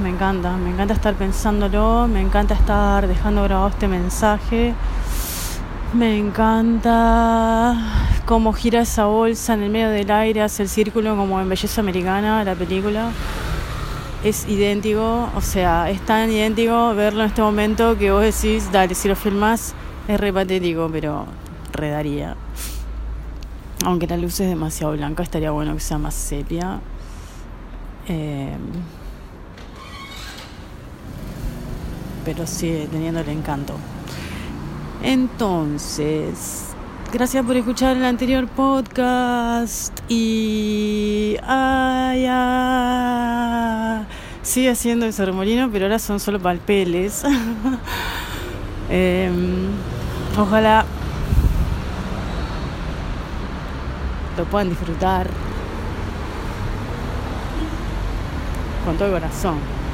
me encanta, me encanta estar pensándolo, me encanta estar dejando grabado este mensaje, me encanta cómo gira esa bolsa en el medio del aire, hace el círculo como en Belleza Americana, la película. Es idéntico, o sea, es tan idéntico verlo en este momento que vos decís, dale, si lo filmás es re patético, pero redaría. Aunque la luz es demasiado blanca, estaría bueno que sea más sepia. Eh, pero sigue teniendo el encanto. Entonces, gracias por escuchar el anterior podcast y ay, ah, sigue haciendo ese remolino, pero ahora son solo palpeles. eh, ojalá lo puedan disfrutar con todo el corazón.